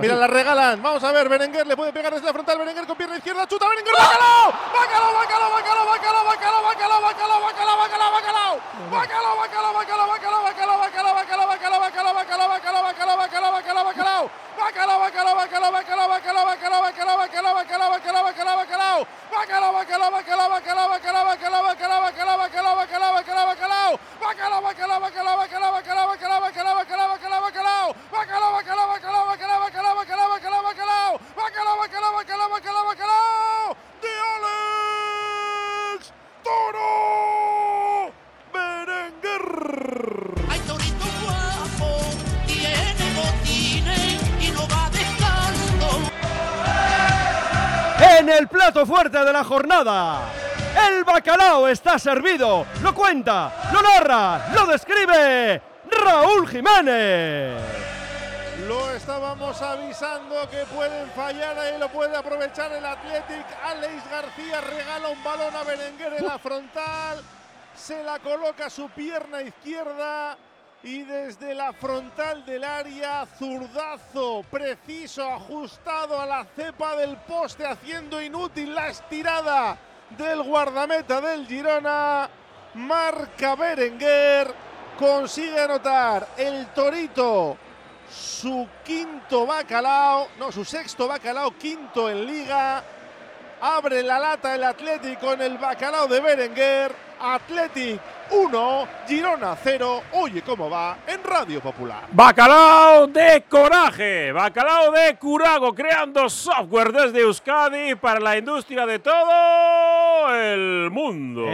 Mira, la regalan. Vamos a ver, Berenguer le puede pegar desde la frontal. Berenguer con pierna izquierda, chuta Berenguer. ¡Bacalao! ¡Bacalao, bacalao, bacalao, bacalao, bacalao, bacalao, bacalao, bacalao, bacalao, bacalao! ¡Bacalao, bacalao, bacalao, bacalao, bacalao, bacalao, bacalao, bacalao, bacalao, bacalao, bacalao, bacalao, bacalao, bacalao, bacalao! ¡Bacalao, bacalao, bacalao, bacalao, bacalao, bacalao, bacalao, bacalao, bacalao, bacalao, bacalao, bacalao! ¡Bacalao, bacalao, bacalao, bacalao, bacalao, En el plato fuerte de la jornada, el bacalao está servido. Lo cuenta, lo narra, lo describe Raúl Jiménez. Lo estábamos avisando que pueden fallar ahí, lo puede aprovechar el Athletic. Alex García regala un balón a Berenguer en la frontal. Se la coloca su pierna izquierda. Y desde la frontal del área, zurdazo preciso, ajustado a la cepa del poste, haciendo inútil la estirada del guardameta del Girona. Marca Berenguer, consigue anotar el Torito su quinto bacalao, no, su sexto bacalao, quinto en liga. Abre la lata el Atlético en el bacalao de Berenguer. Athletic 1, Girona 0. Oye cómo va en Radio Popular. Bacalao de coraje, bacalao de Curago, creando software desde Euskadi para la industria de todo el mundo.